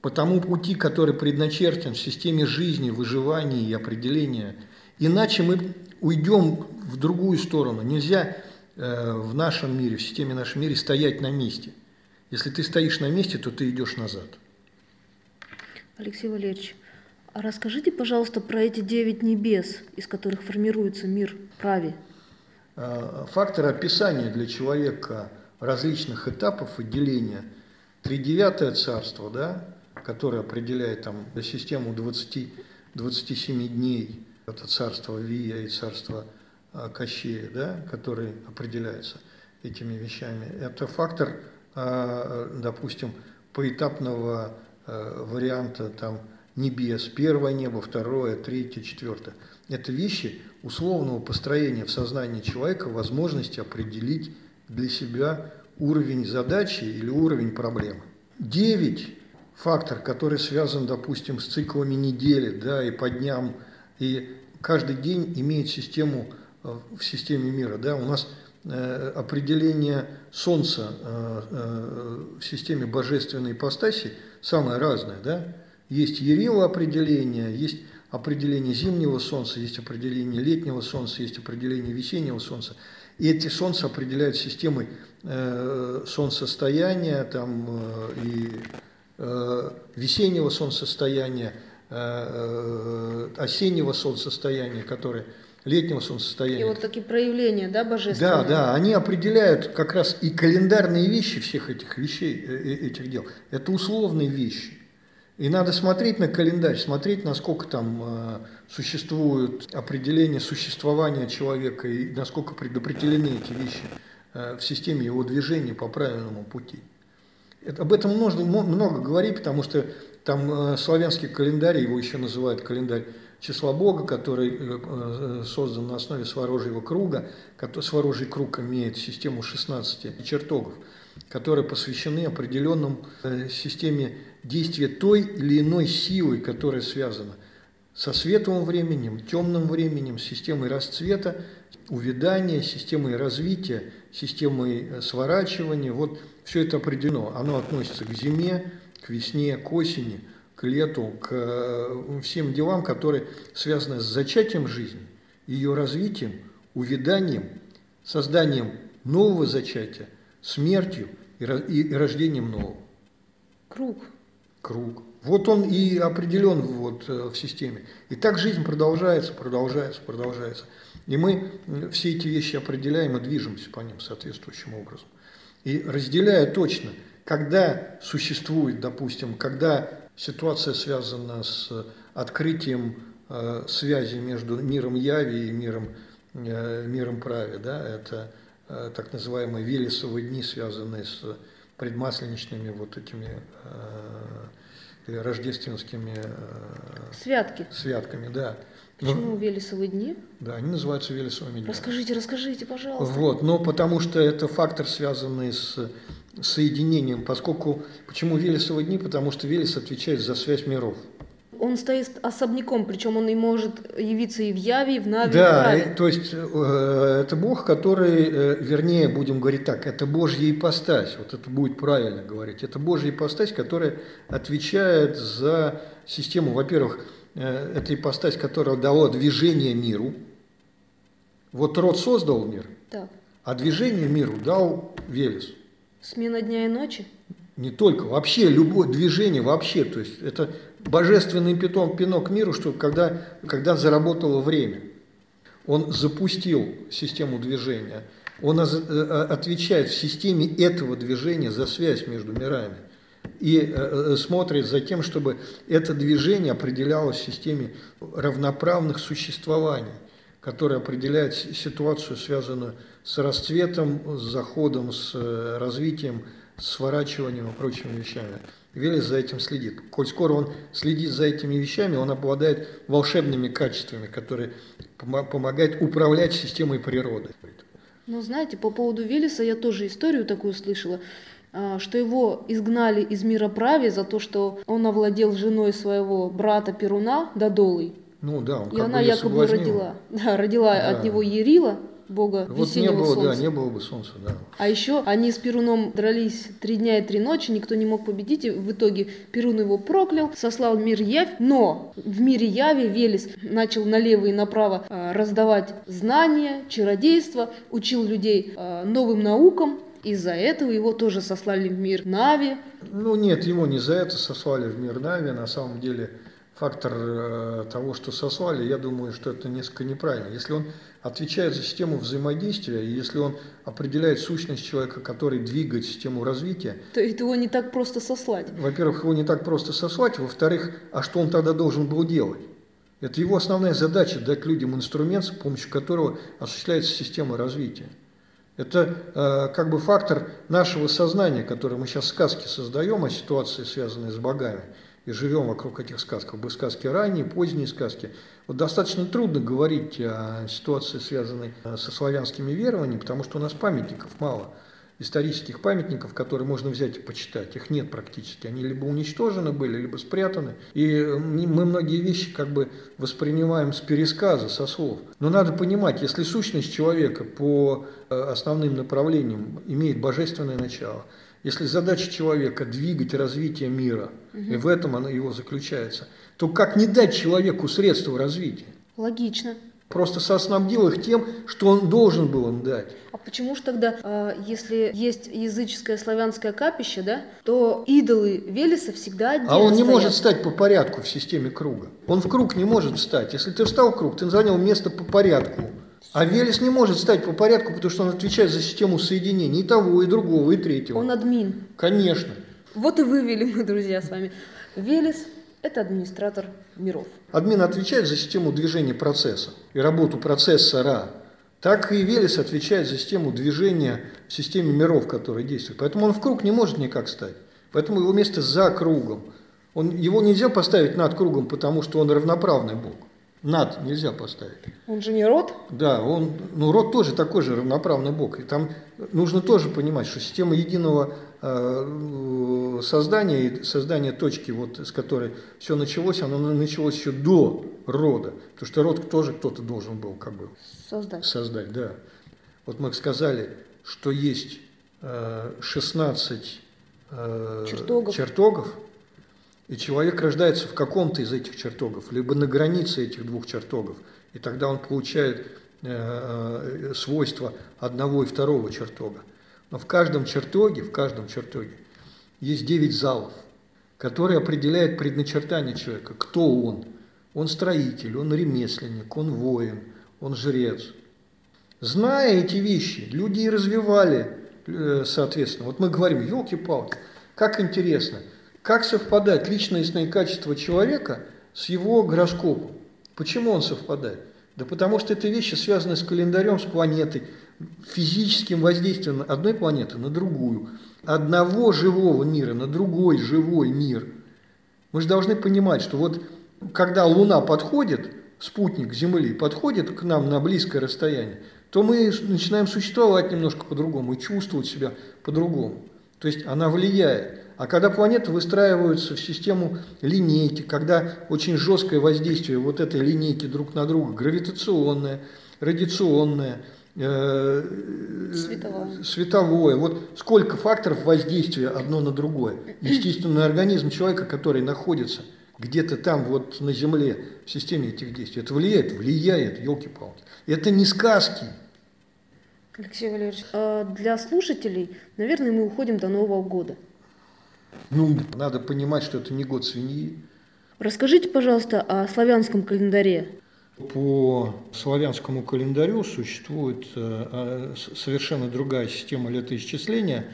по тому пути, который предначертан в системе жизни, выживания и определения. Иначе мы уйдем в другую сторону. Нельзя э, в нашем мире, в системе нашем мире стоять на месте. Если ты стоишь на месте, то ты идешь назад. Алексей Валерьевич, а расскажите, пожалуйста, про эти девять небес, из которых формируется мир прави. Э, Факторы описания для человека различных этапов отделения. Тридевятое царство, да, которое определяет там систему 20, 27 дней, это царство Вия и царство э, Кощея, да, который определяется этими вещами. Это фактор, допустим, поэтапного варианта там небес. Первое небо, второе, третье, четвертое. Это вещи условного построения в сознании человека возможности определить для себя уровень задачи или уровень проблемы. Девять – фактор, который связан, допустим, с циклами недели, да, и по дням, и каждый день имеет систему э, в системе мира, да, у нас э, определение Солнца э, э, в системе божественной ипостаси самое разное, да, есть Ерила определение, есть определение зимнего солнца, есть определение летнего солнца, есть определение весеннего солнца. И эти солнца определяют системой э, солнцестояния там, э, и э, весеннего солнцестояния, э, э осеннего солнцестояния, которые летнего солнцестояния. И вот такие проявления, да, божественные? Да, да, они определяют как раз и календарные вещи всех этих вещей, э, э, этих дел. Это условные вещи. И надо смотреть на календарь, смотреть, насколько там э, существуют определения существования человека и насколько предопределены эти вещи э, в системе его движения по правильному пути. Это, об этом нужно много говорить, потому что там э, славянский календарь, его еще называют календарь числа Бога, который э, э, создан на основе Сворожьего круга. Сворожий круг имеет систему 16 чертогов, которые посвящены определенным э, системе действия той или иной силы, которая связана со светлым временем, темным временем, системой расцвета, увядания, системой развития, системой сворачивания. Вот все это определено. Оно относится к зиме, к весне, к осени, к лету, к всем делам, которые связаны с зачатием жизни, ее развитием, увяданием, созданием нового зачатия, смертью и рождением нового. Круг круг. Вот он и определен вот э, в системе. И так жизнь продолжается, продолжается, продолжается. И мы все эти вещи определяем и движемся по ним соответствующим образом. И разделяя точно, когда существует, допустим, когда ситуация связана с открытием э, связи между миром яви и миром, э, миром праве, да, это э, так называемые Велесовые дни, связанные с предмасленичными вот этими э, или рождественскими э, Святки. святками, да. Почему но, Велесовые дни? Да, они называются Велесовыми днями. Расскажите, расскажите, пожалуйста. Вот, но потому что это фактор, связанный с соединением, поскольку, почему Велесовые дни? Потому что Велес отвечает за связь миров. Он стоит особняком, причем он и может явиться и в Яве, и в Наве, да, и в то есть э, это Бог, который, э, вернее, будем говорить так, это Божья ипостась, вот это будет правильно говорить, это Божья ипостась, которая отвечает за систему, во-первых, э, это ипостась, которая дала движение миру. Вот род создал мир, так. а движение миру дал Велес. Смена дня и ночи? Не только, вообще любое движение, вообще, то есть это божественный питон, пинок миру, что когда, когда заработало время, он запустил систему движения, он э, отвечает в системе этого движения за связь между мирами и э, э, смотрит за тем, чтобы это движение определялось в системе равноправных существований, которая определяет ситуацию, связанную с расцветом, с заходом, с развитием, сворачиванием и прочими вещами. Велес за этим следит. Коль скоро он следит за этими вещами, он обладает волшебными качествами, которые помогают управлять системой природы. Ну, знаете, по поводу Велеса я тоже историю такую слышала, а, что его изгнали из мира праве за то, что он овладел женой своего брата Перуна, Додолой. Ну да, он И она якобы родила, да, родила да. от него Ерила, бога вот весеннего не было, солнца. Да, не было бы солнца, да. А еще они с Перуном дрались три дня и три ночи, никто не мог победить, и в итоге Перун его проклял, сослал мир Явь, но в мире Яви Велес начал налево и направо э, раздавать знания, чародейство, учил людей э, новым наукам, из-за этого его тоже сослали в мир Нави. Ну нет, его не за это сослали в мир Нави, на самом деле фактор э, того, что сослали, я думаю, что это несколько неправильно. Если он отвечает за систему взаимодействия, и если он определяет сущность человека, который двигает систему развития... То есть его не так просто сослать? Во-первых, его не так просто сослать, во-вторых, а что он тогда должен был делать? Это его основная задача – дать людям инструмент, с помощью которого осуществляется система развития. Это э, как бы фактор нашего сознания, который мы сейчас сказки создаем о ситуации, связанной с богами – и живем вокруг этих сказок, бы сказки ранние, поздние сказки. Вот достаточно трудно говорить о ситуации, связанной э, со славянскими верованиями, потому что у нас памятников мало, исторических памятников, которые можно взять и почитать. Их нет практически. Они либо уничтожены были, либо спрятаны. И мы многие вещи как бы воспринимаем с пересказа, со слов. Но надо понимать, если сущность человека по э, основным направлениям имеет божественное начало – если задача человека двигать развитие мира, угу. и в этом оно его заключается, то как не дать человеку средства развития? Логично. Просто соснабдил их тем, что он должен был им дать. А почему же тогда, а, если есть языческое славянское капище, да, то идолы Велеса всегда отдельно А он не стоят? может стать по порядку в системе круга. Он в круг не может встать. Если ты встал в круг, ты занял место по порядку. А Велес не может стать по порядку, потому что он отвечает за систему соединений и того, и другого, и третьего. Он админ. Конечно. Вот и вывели мы, друзья, с вами. Велес – это администратор миров. Админ отвечает за систему движения процесса и работу процессора. Так и Велес отвечает за систему движения в системе миров, которые действуют. Поэтому он в круг не может никак стать. Поэтому его место за кругом. Он, его нельзя поставить над кругом, потому что он равноправный Бог над нельзя поставить. Он же не род? Да, он, ну род тоже такой же равноправный бог. И там нужно тоже понимать, что система единого э, создания и создания точки, вот с которой все началось, оно началось еще до рода. Потому что род тоже кто-то должен был как бы создать. Создать, да. Вот мы сказали, что есть э, 16 э, чертогов. чертогов, и человек рождается в каком-то из этих чертогов, либо на границе этих двух чертогов. И тогда он получает э, э, свойства одного и второго чертога. Но в каждом чертоге, в каждом чертоге есть девять залов, которые определяют предначертание человека, кто он. Он строитель, он ремесленник, он воин, он жрец. Зная эти вещи, люди и развивали, э, соответственно. Вот мы говорим, елки-палки, как интересно – как совпадать личностные качества человека с его гороскопом? Почему он совпадает? Да потому что это вещи связаны с календарем, с планетой, физическим воздействием одной планеты на другую, одного живого мира на другой живой мир. Мы же должны понимать, что вот когда Луна подходит, спутник Земли подходит к нам на близкое расстояние, то мы начинаем существовать немножко по-другому и чувствовать себя по-другому. То есть она влияет. А когда планеты выстраиваются в систему линейки, когда очень жесткое воздействие вот этой линейки друг на друга, гравитационное, радиационное, э, световое. световое, вот сколько факторов воздействия одно на другое. Естественный организм человека, который находится где-то там вот на Земле в системе этих действий, это влияет, влияет, елки-палки. Это не сказки. Алексей Валерьевич, а для слушателей, наверное, мы уходим до Нового года. Ну, надо понимать, что это не год свиньи. Расскажите, пожалуйста, о славянском календаре. По славянскому календарю существует э, а, совершенно другая система летоисчисления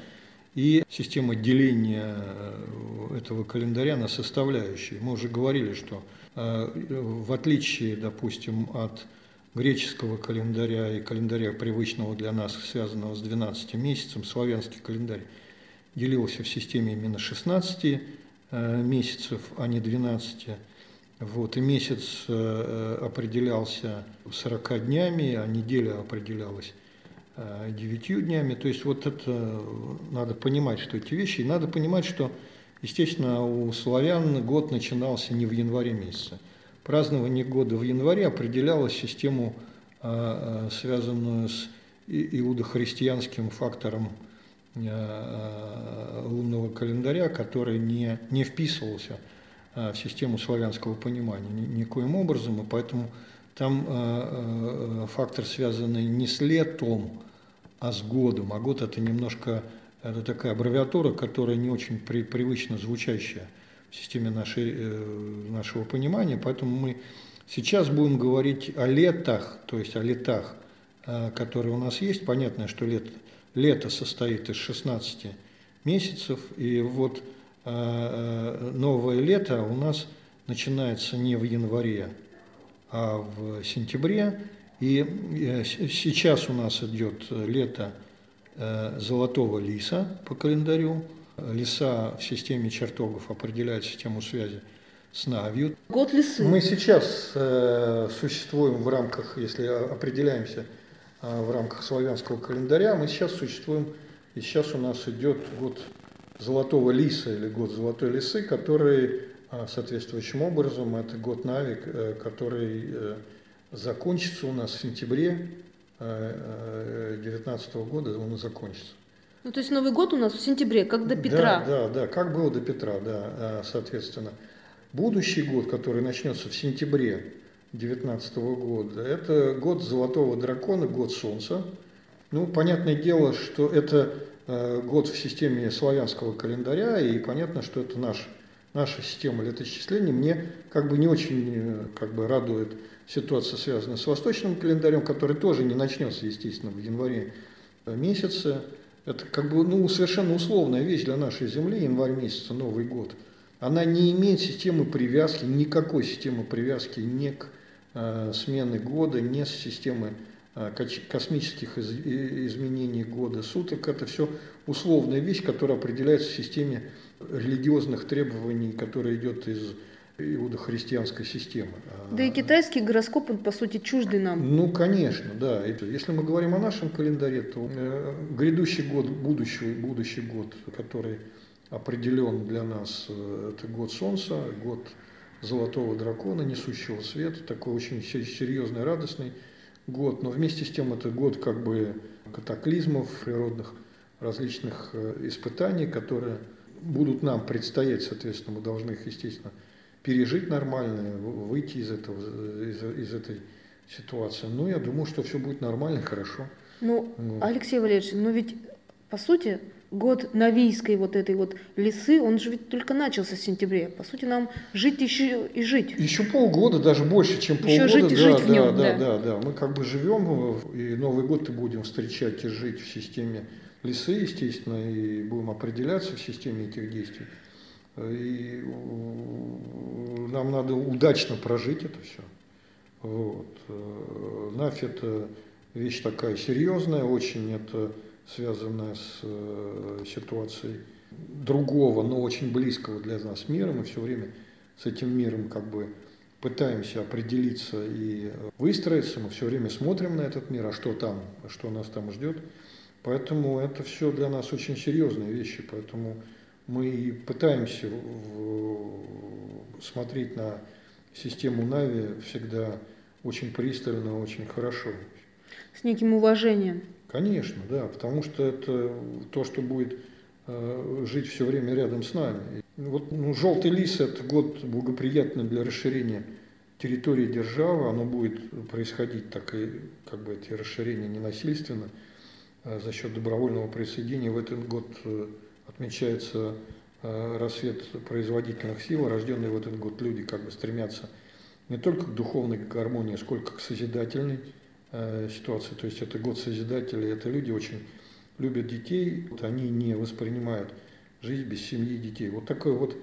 и система деления э, этого календаря на составляющие. Мы уже говорили, что э, в отличие, допустим, от греческого календаря и календаря привычного для нас, связанного с 12 месяцем, славянский календарь делился в системе именно 16 э, месяцев, а не 12. Вот, и месяц э, определялся 40 днями, а неделя определялась 9 э, днями. То есть вот это надо понимать, что эти вещи. И надо понимать, что, естественно, у славян год начинался не в январе месяце. Празднование года в январе определяло систему, связанную с иудохристианским фактором Э, лунного календаря, который не, не вписывался э, в систему славянского понимания никоим образом, и поэтому там э, фактор, связанный не с летом, а с годом. А год это немножко это такая аббревиатура, которая не очень при, привычно звучащая в системе нашей, нашего понимания, поэтому мы сейчас будем говорить о летах, то есть о летах, которые у нас есть. Понятно, что лето лето состоит из 16 месяцев, и вот э, э, новое лето у нас начинается не в январе, а в сентябре. И э, сейчас у нас идет лето золотого лиса по календарю. Лиса в системе чертогов определяет систему связи с Навью. Год лисы. Мы сейчас существуем в рамках, если определяемся в рамках славянского календаря. Мы сейчас существуем, и сейчас у нас идет год Золотого Лиса или год Золотой Лисы, который а, соответствующим образом, это год Навик, э, который э, закончится у нас в сентябре 2019 э, года, он закончится. Ну, то есть Новый год у нас в сентябре, как до Петра. Да, да, да, как было до Петра, да, а, соответственно. Будущий год, который начнется в сентябре 2019 года, это год Золотого Дракона, год Солнца. Ну, понятное дело, что это э, год в системе славянского календаря, и понятно, что это наш, наша система летоисчисления. Мне как бы не очень э, как бы радует ситуация, связанная с восточным календарем, который тоже не начнется, естественно, в январе месяце. Это как бы ну, совершенно условная вещь для нашей Земли, январь месяца, Новый год. Она не имеет системы привязки, никакой системы привязки ни к э, смены года, ни с системы э, космических из, изменений года суток. Это все условная вещь, которая определяется в системе религиозных требований, которая идет из иудохристианской системы. Да и китайский гороскоп, он, по сути, чуждый нам. Ну, конечно, да. Если мы говорим о нашем календаре, то э, грядущий год, будущий, будущий год, который определен для нас, э, это год Солнца, год Золотого Дракона, несущего свет, такой очень серьезный, радостный год, но вместе с тем это год как бы катаклизмов, природных различных э, испытаний, которые будут нам предстоять, соответственно, мы должны их, естественно, пережить нормально, выйти из, этого, из, из этой ситуации. Ну, я думаю, что все будет нормально, хорошо. Ну, вот. Алексей Валерьевич, но ведь, по сути, год Навийской вот этой вот лисы, он же ведь только начался в сентябре. По сути, нам жить еще и жить. Еще полгода, даже больше, чем полгода. Еще жить и да, жить да, в нем, да, да, да, да. Мы как бы живем, и Новый год и будем встречать и жить в системе лисы, естественно, и будем определяться в системе этих действий. И нам надо удачно прожить это все. Вот. Э, Нафь это вещь такая серьезная, очень это связанная с э, ситуацией другого, но очень близкого для нас мира. Мы все время с этим миром как бы пытаемся определиться и выстроиться. Мы все время смотрим на этот мир, а что там, что нас там ждет. Поэтому это все для нас очень серьезные вещи. Поэтому мы пытаемся смотреть на систему Нави всегда очень пристально, очень хорошо. С неким уважением. Конечно, да, потому что это то, что будет э, жить все время рядом с нами. Вот ну, желтый лис – это год благоприятный для расширения территории державы, оно будет происходить так и как бы эти расширения ненасильственно а за счет добровольного присоединения. В этот год э, отмечается э, рассвет производительных сил, рожденные в этот год люди как бы стремятся не только к духовной гармонии, сколько к созидательной э, ситуации. То есть это год созидателей, это люди очень любят детей, они не воспринимают жизнь без семьи детей. Вот такое вот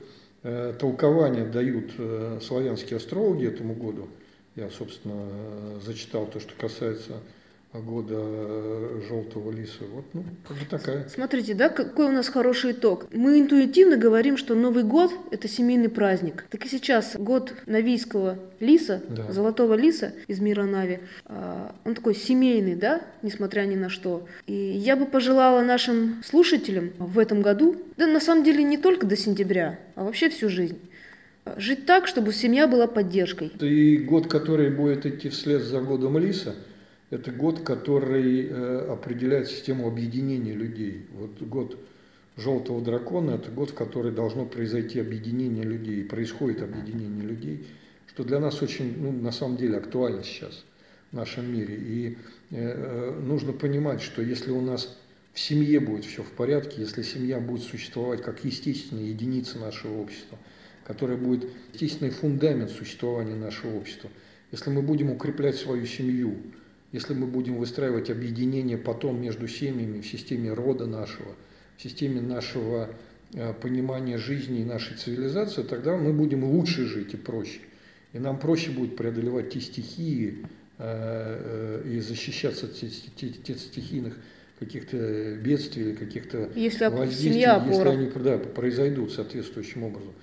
э, толкование дают славянские астрологи этому году. Я, собственно, зачитал то, что касается года э, желтого лиса. Вот, ну, как бы такая. Смотрите, да, какой у нас хороший итог. Мы интуитивно говорим, что Новый год – это семейный праздник. Так и сейчас год навийского лиса, да. золотого лиса из мира Нави, а, он такой семейный, да, несмотря ни на что. И я бы пожелала нашим слушателям в этом году, да на самом деле не только до сентября, а вообще всю жизнь, жить так, чтобы семья была поддержкой. И год, который будет идти вслед за годом лиса – это год, который э, определяет систему объединения людей. Вот год желтого дракона – это год, в который должно произойти объединение людей, происходит объединение людей, что для нас очень, ну, на самом деле, актуально сейчас в нашем мире. И э, э, нужно понимать, что если у нас в семье будет все в порядке, если семья будет существовать как естественная единица нашего общества, которая будет естественный фундамент существования нашего общества, если мы будем укреплять свою семью, если мы будем выстраивать объединение потом между семьями в системе рода нашего, в системе нашего э, понимания жизни и нашей цивилизации, тогда мы будем лучше жить и проще. И нам проще будет преодолевать те стихии э, э, и защищаться от тех стихийных каких-то бедствий или каких-то если воздействий, если они да, произойдут соответствующим образом.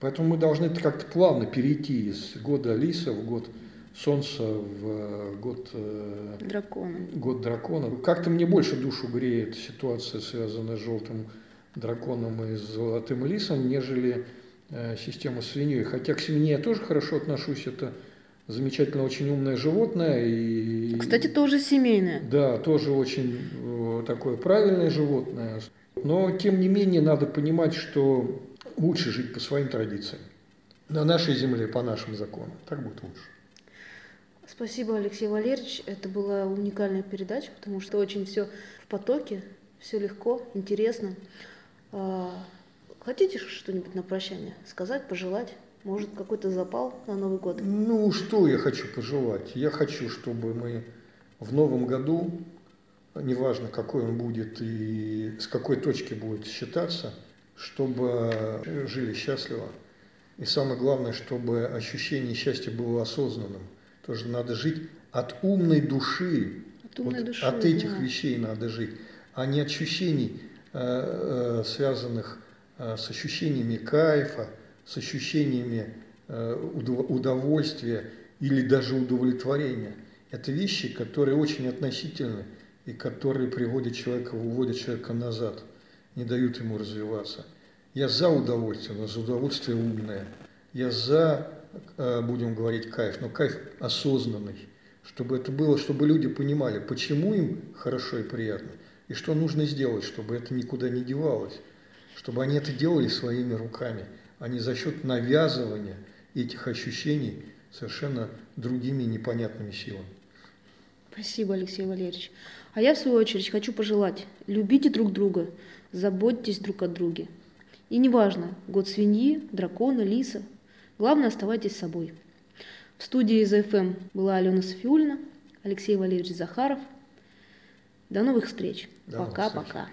Поэтому мы должны как-то плавно перейти из года лиса в год Солнце в э, год э, дракона. Год дракона. Как-то мне больше душу греет ситуация, связанная с желтым драконом и золотым лисом, нежели э, система свиньей. Хотя к свинье я тоже хорошо отношусь, это замечательно очень умное животное. И, Кстати, тоже семейное. Да, тоже очень такое правильное животное. Но, тем не менее, надо понимать, что лучше жить по своим традициям. На нашей земле, по нашим законам. Так будет лучше. Спасибо, Алексей Валерьевич. Это была уникальная передача, потому что очень все в потоке, все легко, интересно. А, хотите что-нибудь на прощание сказать, пожелать? Может, какой-то запал на Новый год? Ну, что я хочу пожелать? Я хочу, чтобы мы в новом году, неважно, какой он будет и с какой точки будет считаться, чтобы жили счастливо. И самое главное, чтобы ощущение счастья было осознанным. Тоже надо жить от умной души. От, умной вот души, от этих да. вещей надо жить, а не ощущений, э, э, связанных э, с ощущениями кайфа, с ощущениями удовольствия или даже удовлетворения. Это вещи, которые очень относительны и которые приводят человека, выводят человека назад, не дают ему развиваться. Я за удовольствие, но за удовольствие умное. Я за, будем говорить, кайф, но кайф осознанный, чтобы это было, чтобы люди понимали, почему им хорошо и приятно, и что нужно сделать, чтобы это никуда не девалось, чтобы они это делали своими руками, а не за счет навязывания этих ощущений совершенно другими непонятными силами. Спасибо, Алексей Валерьевич. А я, в свою очередь, хочу пожелать, любите друг друга, заботьтесь друг о друге. И неважно, год свиньи, дракона, лиса, главное, оставайтесь собой. В студии из ФМ была Алена Софиульна, Алексей Валерьевич Захаров. До новых встреч. Пока-пока.